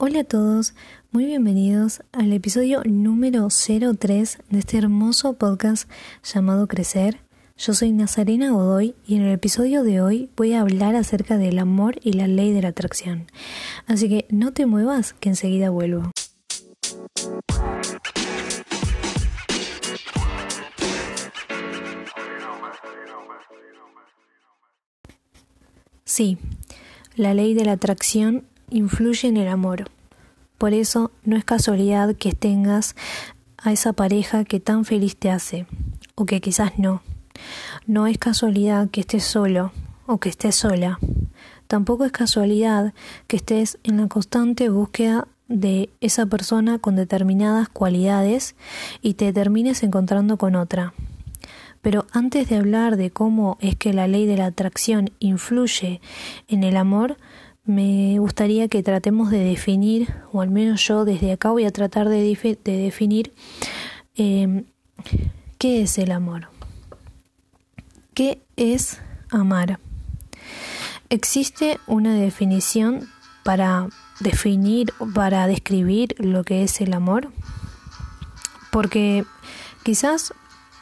Hola a todos, muy bienvenidos al episodio número 03 de este hermoso podcast llamado Crecer. Yo soy Nazarena Godoy y en el episodio de hoy voy a hablar acerca del amor y la ley de la atracción. Así que no te muevas que enseguida vuelvo. Sí, la ley de la atracción influye en el amor. Por eso no es casualidad que tengas a esa pareja que tan feliz te hace, o que quizás no. No es casualidad que estés solo o que estés sola. Tampoco es casualidad que estés en la constante búsqueda de esa persona con determinadas cualidades y te termines encontrando con otra. Pero antes de hablar de cómo es que la ley de la atracción influye en el amor, me gustaría que tratemos de definir, o al menos yo desde acá voy a tratar de, definir em, qué es el amor. ¿Qué es amar? ¿Existe una definición para definir, para describir lo que es el amor? Porque quizás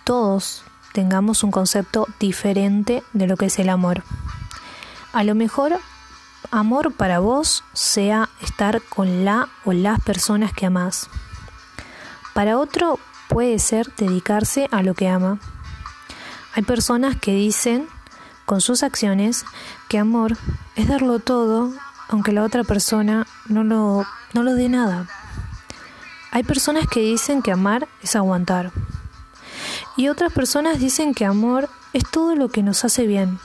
todos tengamos un concepto diferente de lo que es el amor. A lo mejor amor para vos sea estar con la o las personas que amás. Para otro puede ser dedicarse a lo que ama. Hay personas que dicen con sus acciones que amor es darlo todo aunque la otra persona no lo, no lo dé nada. Hay personas que dicen que amar es aguantar. Y otras personas dicen que amor es todo lo que nos hace bien.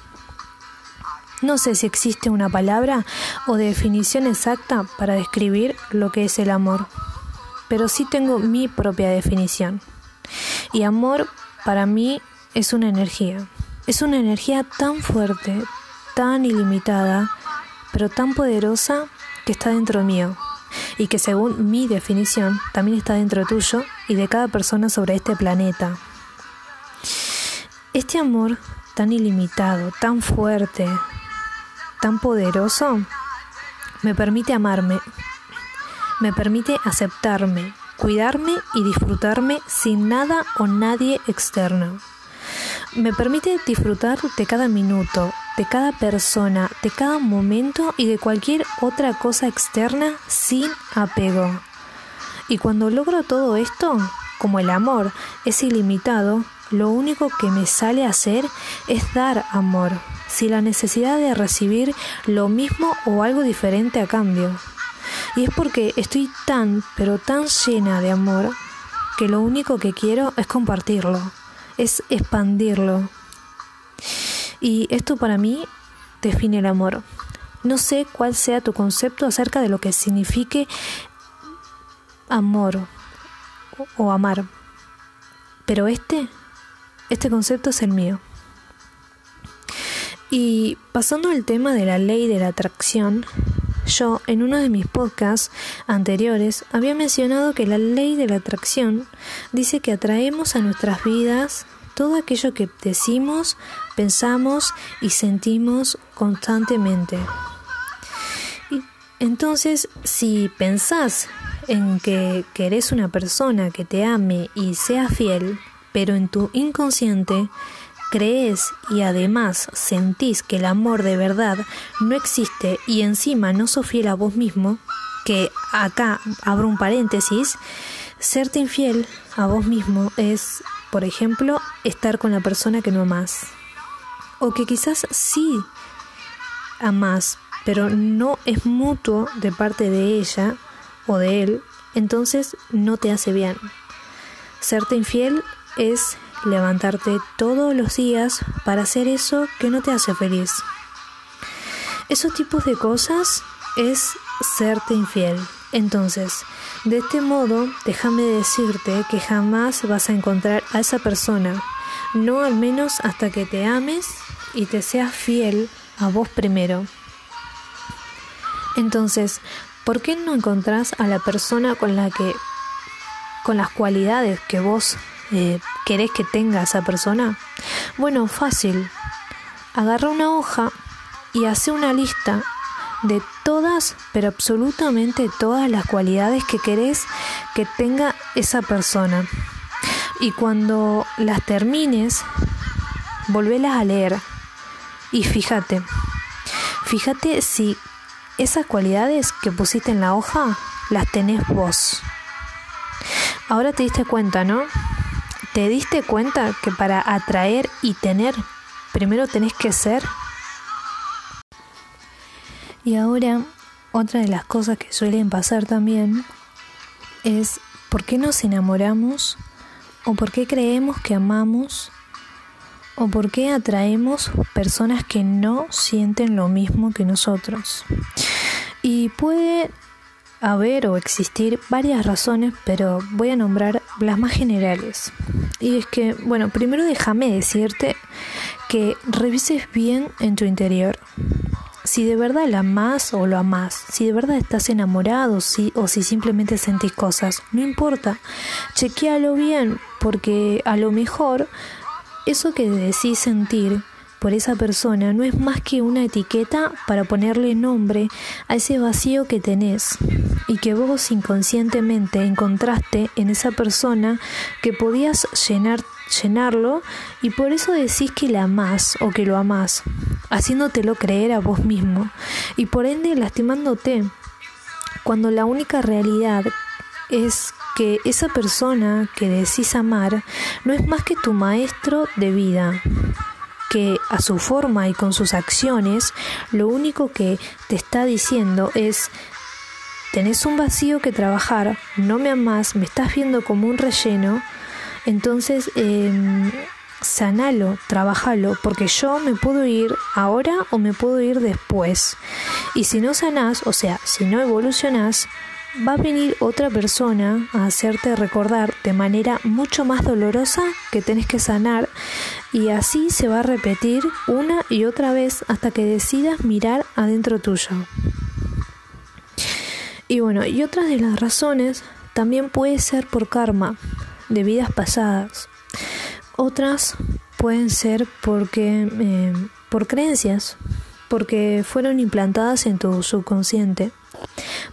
No sé si existe una palabra o definición exacta para describir lo que es el amor, pero sí tengo mi propia definición. Y amor para mí es una energía. Es una energía tan fuerte, tan ilimitada, pero tan poderosa que está dentro mío y que según mi definición también está dentro tuyo y de cada persona sobre este planeta. Este amor tan ilimitado, tan fuerte, tan poderoso me permite amarme, me permite aceptarme, cuidarme y disfrutarme sin nada o nadie externo. Me permite disfrutar de cada minuto, de cada persona, de cada momento y de cualquier otra cosa externa sin apego. Y cuando logro todo esto, como el amor es ilimitado, lo único que me sale a hacer es dar amor, sin la necesidad de recibir lo mismo o algo diferente a cambio. Y es porque estoy tan, pero tan llena de amor, que lo único que quiero es compartirlo, es expandirlo. Y esto para mí define el amor. No sé cuál sea tu concepto acerca de lo que signifique amor o amar. Pero este, este concepto es el mío. Y pasando al tema de la ley de la atracción, yo en uno de mis podcasts anteriores había mencionado que la ley de la atracción dice que atraemos a nuestras vidas todo aquello que decimos, pensamos y sentimos constantemente. Y entonces, si pensás en que querés una persona que te ame y sea fiel, pero en tu inconsciente crees y además sentís que el amor de verdad no existe y encima no sos fiel a vos mismo, que acá abro un paréntesis, serte infiel a vos mismo es, por ejemplo, estar con la persona que no amás. O que quizás sí amás, pero no es mutuo de parte de ella o de él, entonces no te hace bien. Serte infiel es levantarte todos los días para hacer eso que no te hace feliz. Esos tipos de cosas es serte infiel. Entonces, de este modo, déjame decirte que jamás vas a encontrar a esa persona, no al menos hasta que te ames y te seas fiel a vos primero. Entonces, ¿por qué no encontrás a la persona con la que con las cualidades que vos eh, querés que tenga esa persona? Bueno, fácil. Agarra una hoja y hace una lista de todas, pero absolutamente todas las cualidades que querés que tenga esa persona. Y cuando las termines, volvelas a leer. Y fíjate, fíjate si esas cualidades que pusiste en la hoja las tenés vos. Ahora te diste cuenta, ¿no? ¿Te diste cuenta que para atraer y tener, primero tenés que ser? Y ahora, otra de las cosas que suelen pasar también es por qué nos enamoramos o por qué creemos que amamos o por qué atraemos personas que no sienten lo mismo que nosotros. Y puede haber o existir varias razones, pero voy a nombrar las más generales. Y es que, bueno, primero déjame decirte que revises bien en tu interior. Si de verdad la amas o lo amas, si de verdad estás enamorado si, o si simplemente sentís cosas, no importa, chequealo bien, porque a lo mejor eso que decís sentir por esa persona no es más que una etiqueta para ponerle nombre a ese vacío que tenés y que vos inconscientemente encontraste en esa persona que podías llenar, llenarlo y por eso decís que la amás o que lo amás, haciéndotelo creer a vos mismo y por ende lastimándote, cuando la única realidad es que esa persona que decís amar no es más que tu maestro de vida que a su forma y con sus acciones lo único que te está diciendo es tenés un vacío que trabajar, no me amas, me estás viendo como un relleno, entonces eh, sanalo, trabajalo, porque yo me puedo ir ahora o me puedo ir después. Y si no sanás, o sea, si no evolucionás, va a venir otra persona a hacerte recordar de manera mucho más dolorosa que tenés que sanar y así se va a repetir una y otra vez hasta que decidas mirar adentro tuyo. Y bueno, y otras de las razones también puede ser por karma de vidas pasadas. Otras pueden ser porque eh, por creencias, porque fueron implantadas en tu subconsciente.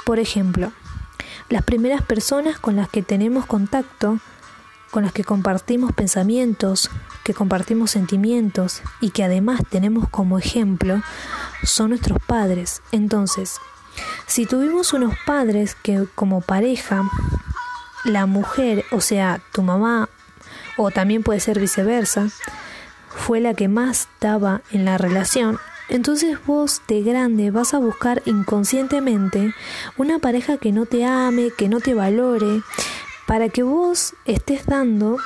Por ejemplo, las primeras personas con las que tenemos contacto, con las que compartimos pensamientos, que compartimos sentimientos y que además tenemos como ejemplo, son nuestros padres. Entonces, si tuvimos unos padres que como pareja, la mujer, o sea, tu mamá, o también puede ser viceversa, fue la que más daba en la relación, entonces vos de grande vas a buscar inconscientemente una pareja que no te ame, que no te valore, para que vos estés dando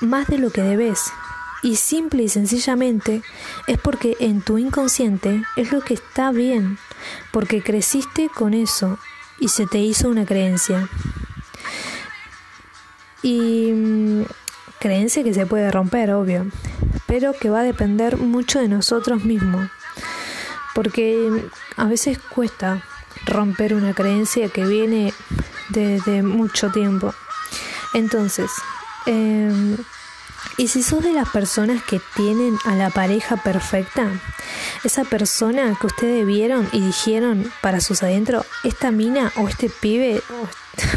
más de lo que debes. Y simple y sencillamente es porque en tu inconsciente es lo que está bien, porque creciste con eso y se te hizo una creencia. Y mm, creencia que se puede romper, obvio pero que va a depender mucho de nosotros mismos, porque a veces cuesta romper una creencia que viene desde mucho tiempo. Entonces, em, y si sos de las personas que tienen a la pareja perfecta, esa persona que ustedes vieron y dijeron para sus adentro, esta mina o este pibe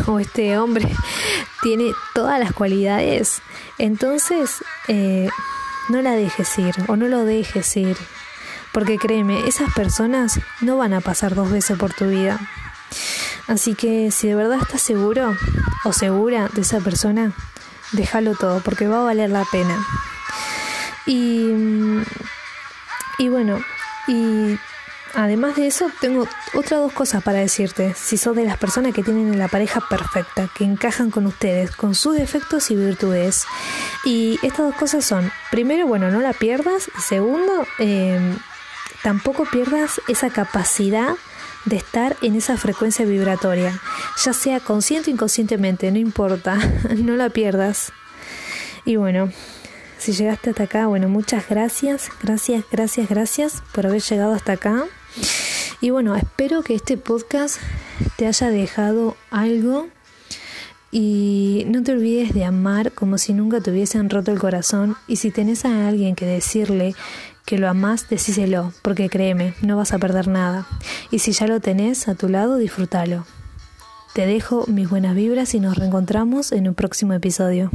o este hombre tiene todas las cualidades, entonces eh, no la dejes ir o no lo dejes ir. Porque créeme, esas personas no van a pasar dos veces por tu vida. Así que si de verdad estás seguro o segura de esa persona, déjalo todo porque va a valer la pena. Y, y bueno, y Además de eso, tengo otras dos cosas para decirte. Si sos de las personas que tienen la pareja perfecta, que encajan con ustedes, con sus defectos y virtudes. Y estas dos cosas son, primero, bueno, no la pierdas. Y segundo, eh, tampoco pierdas esa capacidad de estar en esa frecuencia vibratoria, ya sea consciente o inconscientemente, no importa, no la pierdas. Y bueno, si llegaste hasta acá, bueno, muchas gracias, gracias, gracias, gracias por haber llegado hasta acá. Y bueno, espero que este podcast te haya dejado algo y no te olvides de amar como si nunca te hubiesen roto el corazón y si tenés a alguien que decirle que lo amás, decíselo, porque créeme, no vas a perder nada. Y si ya lo tenés a tu lado, disfrútalo. Te dejo mis buenas vibras y nos reencontramos en un próximo episodio.